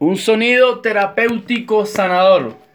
Un sonido terapéutico sanador.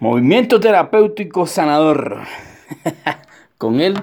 Movimiento terapéutico sanador. Con él,